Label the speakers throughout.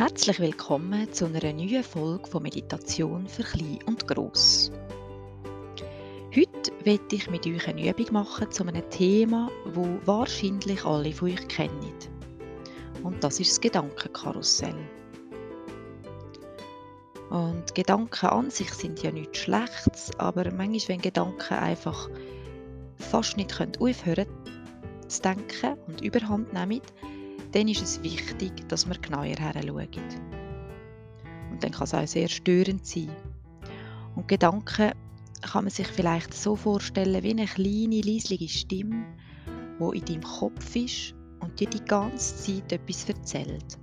Speaker 1: Herzlich willkommen zu einer neuen Folge von Meditation für Klein und Gross. Heute werde ich mit euch eine Übung machen zu einem Thema, wo wahrscheinlich alle von euch kennen. Und das ist das Gedankenkarussell. Und Gedanken an sich sind ja nichts Schlechtes, aber manchmal, wenn Gedanken einfach fast nicht aufhören können zu denken und überhand nehmen, dann ist es wichtig, dass wir genauer hinschauen. Und dann kann es auch sehr störend sein. Und Gedanken kann man sich vielleicht so vorstellen wie eine kleine, leisliche Stimme, die in deinem Kopf ist und dir die ganze Zeit etwas erzählt.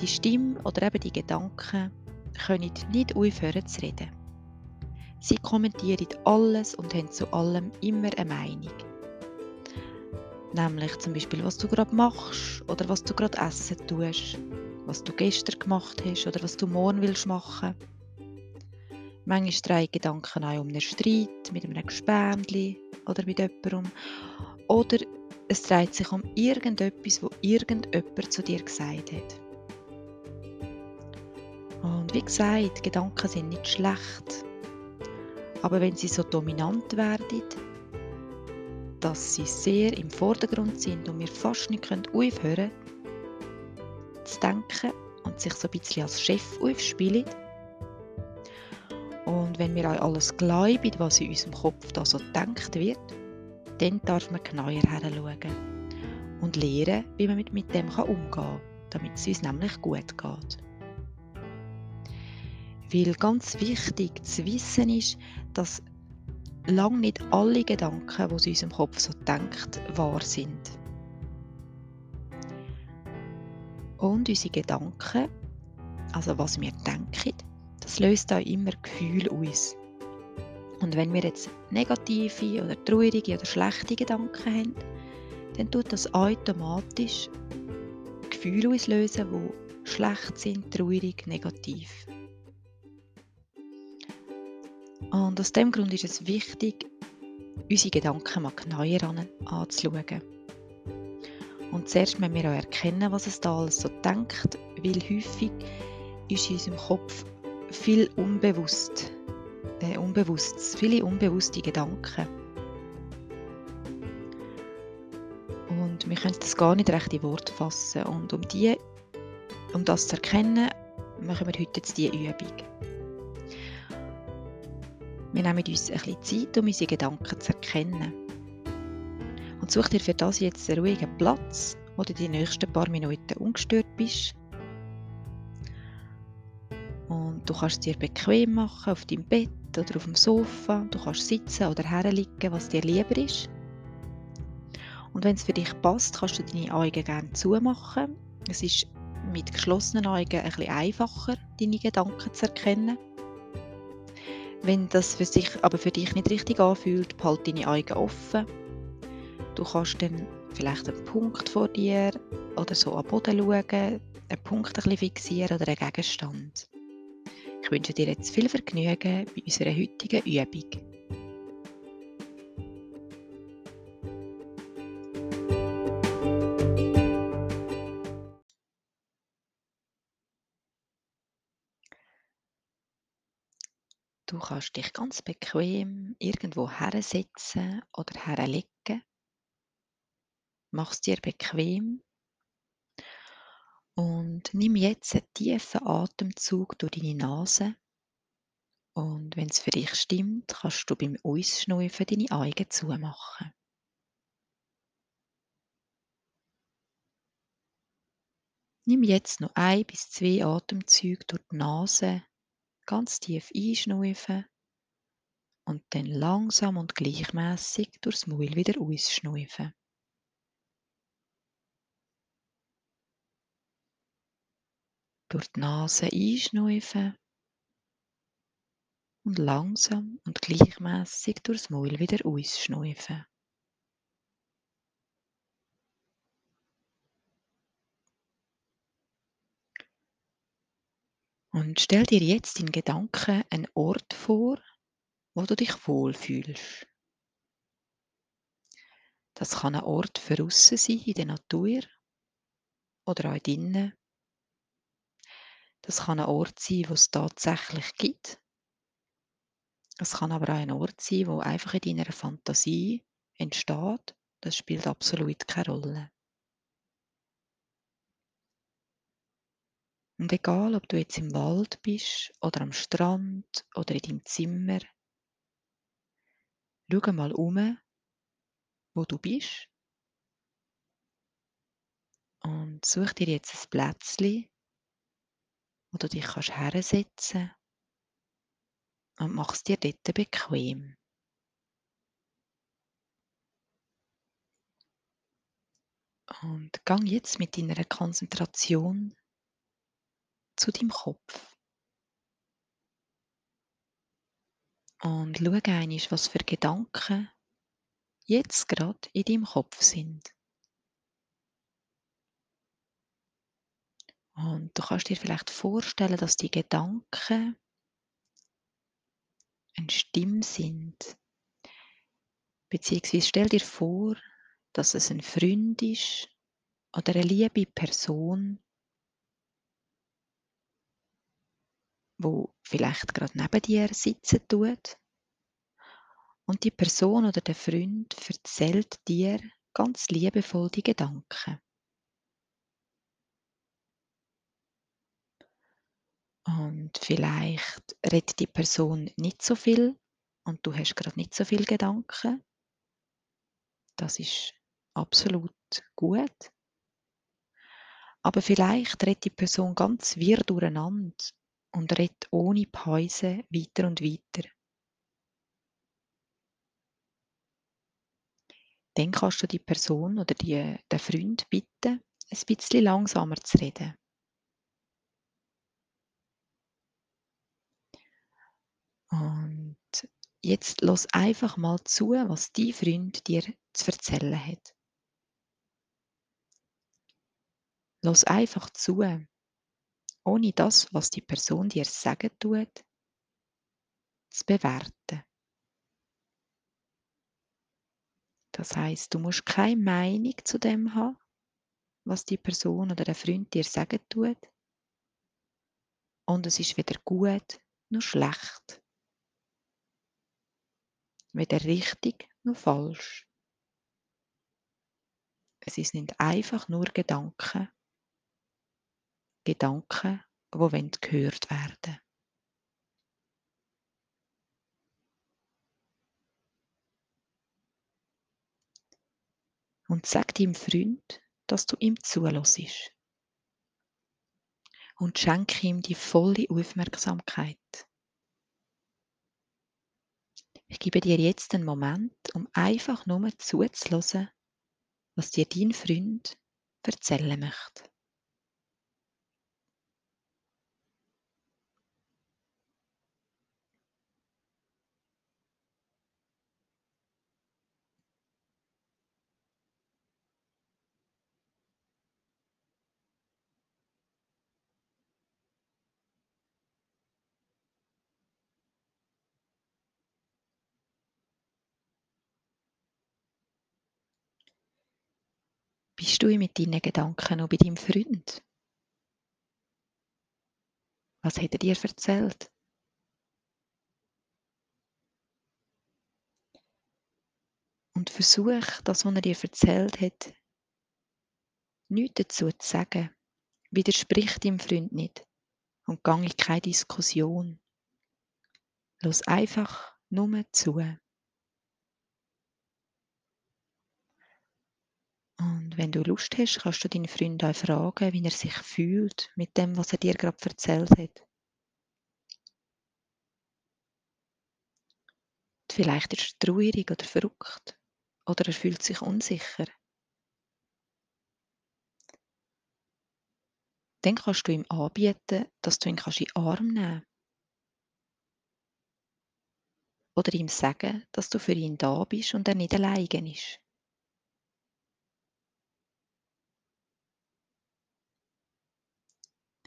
Speaker 1: Die Stimme oder eben die Gedanken können nicht aufhören zu reden. Sie kommentieren alles und haben zu allem immer eine Meinung. Nämlich zum Beispiel, was du gerade machst oder was du gerade essen tust, was du gestern gemacht hast oder was du morgen willst machen. Manchmal drehen Gedanken auch um einen Streit mit einem Gespendli oder mit jemandem. Oder es dreht sich um irgendetwas, wo irgendjemand zu dir gesagt hat. Und wie gesagt, Gedanken sind nicht schlecht. Aber wenn sie so dominant werden, dass sie sehr im Vordergrund sind und wir fast nicht aufhören können zu denken und sich so ein bisschen als Chef aufspielen. Und wenn wir auch alles glauben, was in unserem Kopf da so gedacht wird, dann darf man genauer hinschauen und lernen, wie man mit dem umgehen kann, damit es uns nämlich gut geht. Weil ganz wichtig zu wissen ist, dass lang nicht alle Gedanken, die in unserem Kopf so denkt, wahr sind. Und unsere Gedanken, also was wir denken, das löst auch immer Gefühle aus. Und wenn wir jetzt negative oder traurige oder schlechte Gedanken haben, dann tut das automatisch Gefühle auslösen, die schlecht sind, traurig, negativ. Und aus dem Grund ist es wichtig, unsere Gedanken mal genauer anzuschauen. Und zuerst müssen wir auch erkennen, was es da alles so denkt, weil häufig ist in unserem Kopf viel unbewusst, äh, unbewusst, viele unbewusste Gedanken. Und wir können das gar nicht recht in Worte fassen. Und um, die, um das zu erkennen, machen wir heute jetzt diese Übung. Wir nehmen uns ein bisschen Zeit, um unsere Gedanken zu erkennen. Und such dir für das jetzt einen ruhigen Platz, wo du die nächsten paar Minuten ungestört bist. Und du kannst es dir bequem machen auf deinem Bett oder auf dem Sofa. Du kannst sitzen oder herliegen, was dir lieber ist. Und wenn es für dich passt, kannst du deine Augen gerne zumachen. Es ist mit geschlossenen Augen ein bisschen einfacher, deine Gedanken zu erkennen. Wenn das für sich aber für dich nicht richtig anfühlt, behalte deine Augen offen. Du kannst dann vielleicht einen Punkt vor dir oder so am Boden schauen, einen Punkt ein bisschen fixieren oder einen Gegenstand. Ich wünsche dir jetzt viel Vergnügen bei unserer heutigen Übung. Kannst dich ganz bequem irgendwo hersetzen oder herlegen. Mach es dir bequem und nimm jetzt einen tiefen Atemzug durch deine Nase. Und wenn es für dich stimmt, kannst du beim Ausschnaufen deine Augen zumachen. Nimm jetzt noch ein bis zwei Atemzüge durch die Nase ganz tief einschnaufen und dann langsam und gleichmäßig durchs Maul wieder ausschnaufen. Durch die Nase einschnaufen und langsam und gleichmäßig durchs Maul wieder ausschnaufen. Und stell dir jetzt in Gedanken einen Ort vor, wo du dich wohlfühlst. Das kann ein Ort für aussen sein, in der Natur oder auch drinnen, Das kann ein Ort sein, wo es tatsächlich gibt. Es kann aber auch ein Ort sein, wo einfach in deiner Fantasie entsteht. Das spielt absolut keine Rolle. Und egal, ob du jetzt im Wald bist oder am Strand oder in deinem Zimmer, schau mal um, wo du bist und such dir jetzt ein Plätzchen, wo du dich kannst hersetzen und mach es dir dort bequem. Und gang jetzt mit deiner Konzentration zu deinem Kopf. Und schau einmal, was für Gedanken jetzt gerade in deinem Kopf sind. Und du kannst dir vielleicht vorstellen, dass die Gedanken eine Stimme sind. Beziehungsweise stell dir vor, dass es ein Freund ist oder eine liebe Person, wo vielleicht gerade neben dir sitzen tut. Und die Person oder der Freund erzählt dir ganz liebevoll die Gedanken. Und vielleicht redet die Person nicht so viel und du hast gerade nicht so viel Gedanken. Das ist absolut gut. Aber vielleicht redet die Person ganz wirr durcheinander und redet ohne Pause weiter und weiter. Dann kannst du die Person oder die, den Freund bitten, ein bisschen langsamer zu reden. Und jetzt lass einfach mal zu, was dein Freund dir zu erzählen hat. Lass einfach zu, ohne das, was die Person dir sagen tut, zu bewerten. Das heißt, du musst keine Meinung zu dem haben, was die Person oder der Freund dir sagen tut. Und es ist weder gut noch schlecht. Weder richtig noch falsch. Es sind einfach nur Gedanken. Gedanken, die gehört werden Und sag deinem Freund, dass du ihm zulässt. Und schenke ihm die volle Aufmerksamkeit. Ich gebe dir jetzt einen Moment, um einfach nur zuzulassen, was dir dein Freund erzählen möchte. Bist du mit deinen Gedanken noch bei deinem Freund? Was hat er dir erzählt? Und versuch, das, was er dir erzählt hat, nichts dazu zu sagen. Widersprich deinem Freund nicht und gang in keine Diskussion. Los einfach nur zu. Wenn du Lust hast, kannst du deinen Freund auch fragen, wie er sich fühlt mit dem, was er dir gerade erzählt hat. Vielleicht ist er traurig oder verrückt oder er fühlt sich unsicher. Dann kannst du ihm anbieten, dass du ihn in den Arm nehmen kannst. Oder ihm sagen, dass du für ihn da bist und er nicht alleine ist.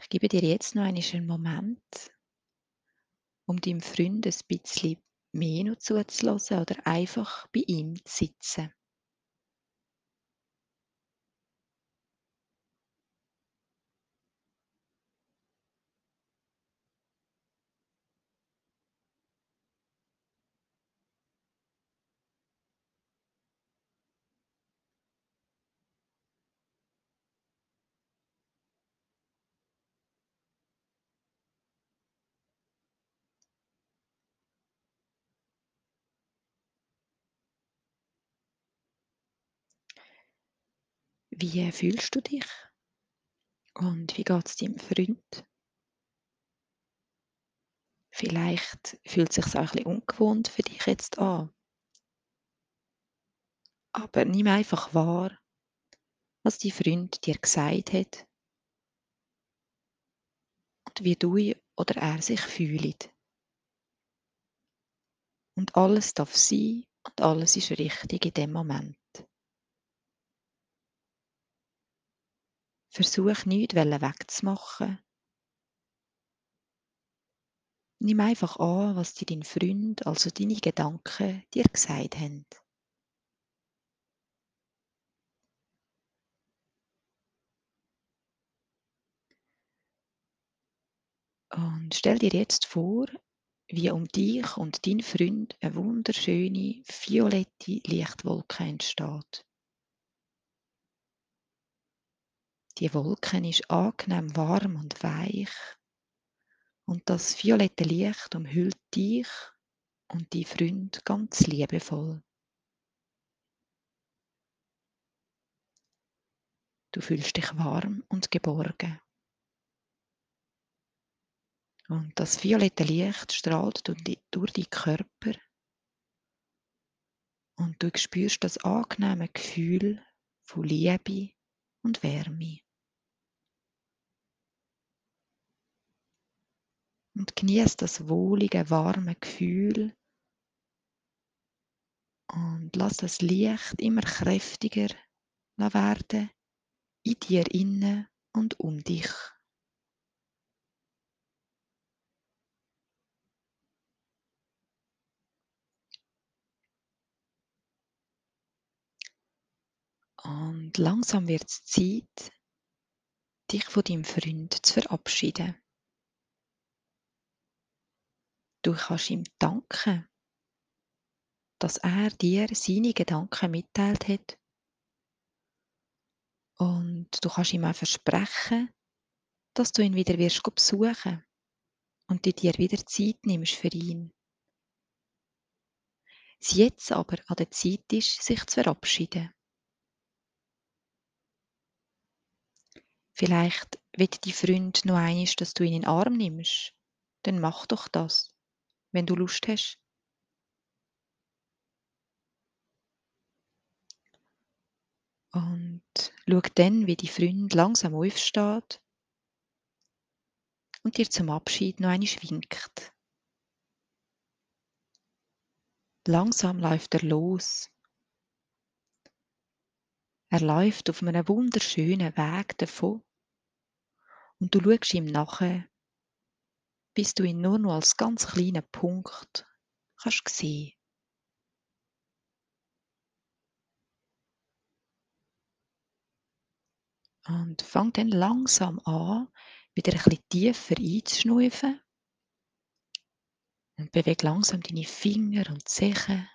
Speaker 1: Ich gebe dir jetzt noch einen Moment, um deinem Freund ein bisschen mehr noch zuzulassen oder einfach bei ihm zu sitzen. Wie fühlst du dich? Und wie geht es deinem Freund? Vielleicht fühlt es sich auch ein bisschen ungewohnt für dich jetzt an. Aber nimm einfach wahr, was dein Freund dir gesagt hat und wie du oder er sich fühlt. Und alles darf sein und alles ist richtig in dem Moment. Versuch nichts wegzumachen. Nimm einfach an, was dir dein Freund, also deine Gedanken, dir gesagt haben. Und stell dir jetzt vor, wie um dich und deinen Freund eine wunderschöne violette Lichtwolke entsteht. Die Wolke ist angenehm warm und weich und das violette Licht umhüllt dich und deinen Freund ganz liebevoll. Du fühlst dich warm und geborgen. Und das violette Licht strahlt durch deinen Körper. Und du spürst das angenehme Gefühl von Liebe und Wärme. Und genieß das wohlige, warme Gefühl. Und lass das Licht immer kräftiger werden in dir inne und um dich. Und langsam wird es Zeit, dich von deinem Freund zu verabschieden. Du kannst ihm danken, dass er dir seine Gedanken mitteilt hat. Und du kannst ihm auch versprechen, dass du ihn wieder wirst besuchen und dir wieder Zeit nimmst für ihn. Es jetzt aber an der Zeit ist, sich zu verabschieden. Vielleicht will dein Freund noch einmal, dass du ihn in den Arm nimmst. Dann mach doch das, wenn du Lust hast. Und schau dann, wie dein Freund langsam aufsteht und dir zum Abschied noch einmal winkt. Langsam läuft er los. Er läuft auf einem wunderschönen Weg davon und du schaust ihm nachher, bis du ihn nur noch als ganz kleinen Punkt kannst sehen. Und fang dann langsam an, wieder ein bisschen tiefer einzuschnaufen. Und bewege langsam deine Finger und Zehen,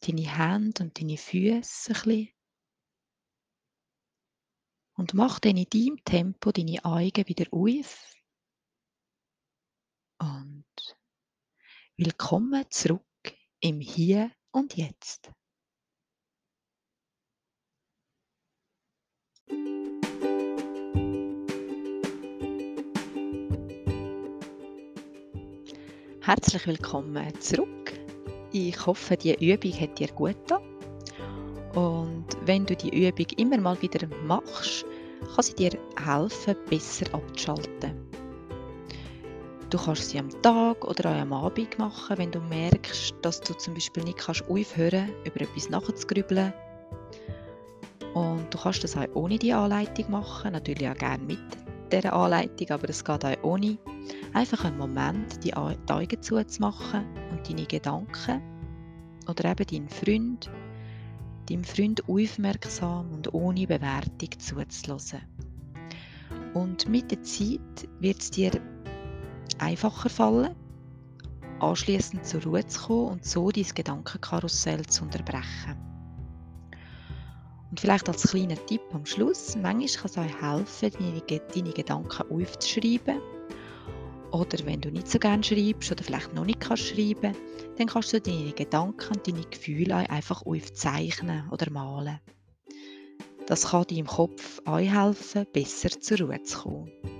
Speaker 1: deine Hände und deine Füße ein bisschen und mach dann in deinem Tempo deine Augen wieder auf. Und willkommen zurück im Hier und Jetzt. Herzlich willkommen zurück. Ich hoffe, die Übung hat dir gut getan. Und wenn du die Übung immer mal wieder machst, kann sie dir helfen, besser abzuschalten. Du kannst sie am Tag oder auch am Abend machen, wenn du merkst, dass du zum Beispiel nicht kannst aufhören über etwas nachzugrübeln. Und du kannst das auch ohne die Anleitung machen, natürlich auch gerne mit dieser Anleitung, aber es geht auch ohne. Einfach einen Moment die Augen zuzumachen und deine Gedanken oder eben deinen Freund deinem Freund aufmerksam und ohne Bewertung zuzulassen. Und mit der Zeit wird es dir einfacher fallen, anschließend zur Ruhe zu kommen und so dein Gedankenkarussell zu unterbrechen. Und vielleicht als kleiner Tipp am Schluss, manchmal kann es euch helfen, deine, deine Gedanken aufzuschreiben oder wenn du nicht so gerne schreibst oder vielleicht noch nicht kannst schreiben, dann kannst du deine Gedanken und deine Gefühle einfach aufzeichnen oder malen. Das kann deinem Kopf auch helfen, besser zur Ruhe zu kommen.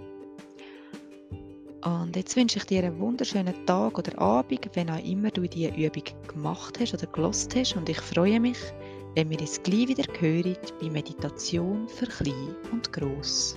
Speaker 1: Und jetzt wünsche ich dir einen wunderschönen Tag oder Abend, wenn auch immer du diese Übung gemacht hast oder gelost hast. Und ich freue mich, wenn wir uns gleich wieder hören bei Meditation für Klein und Gross.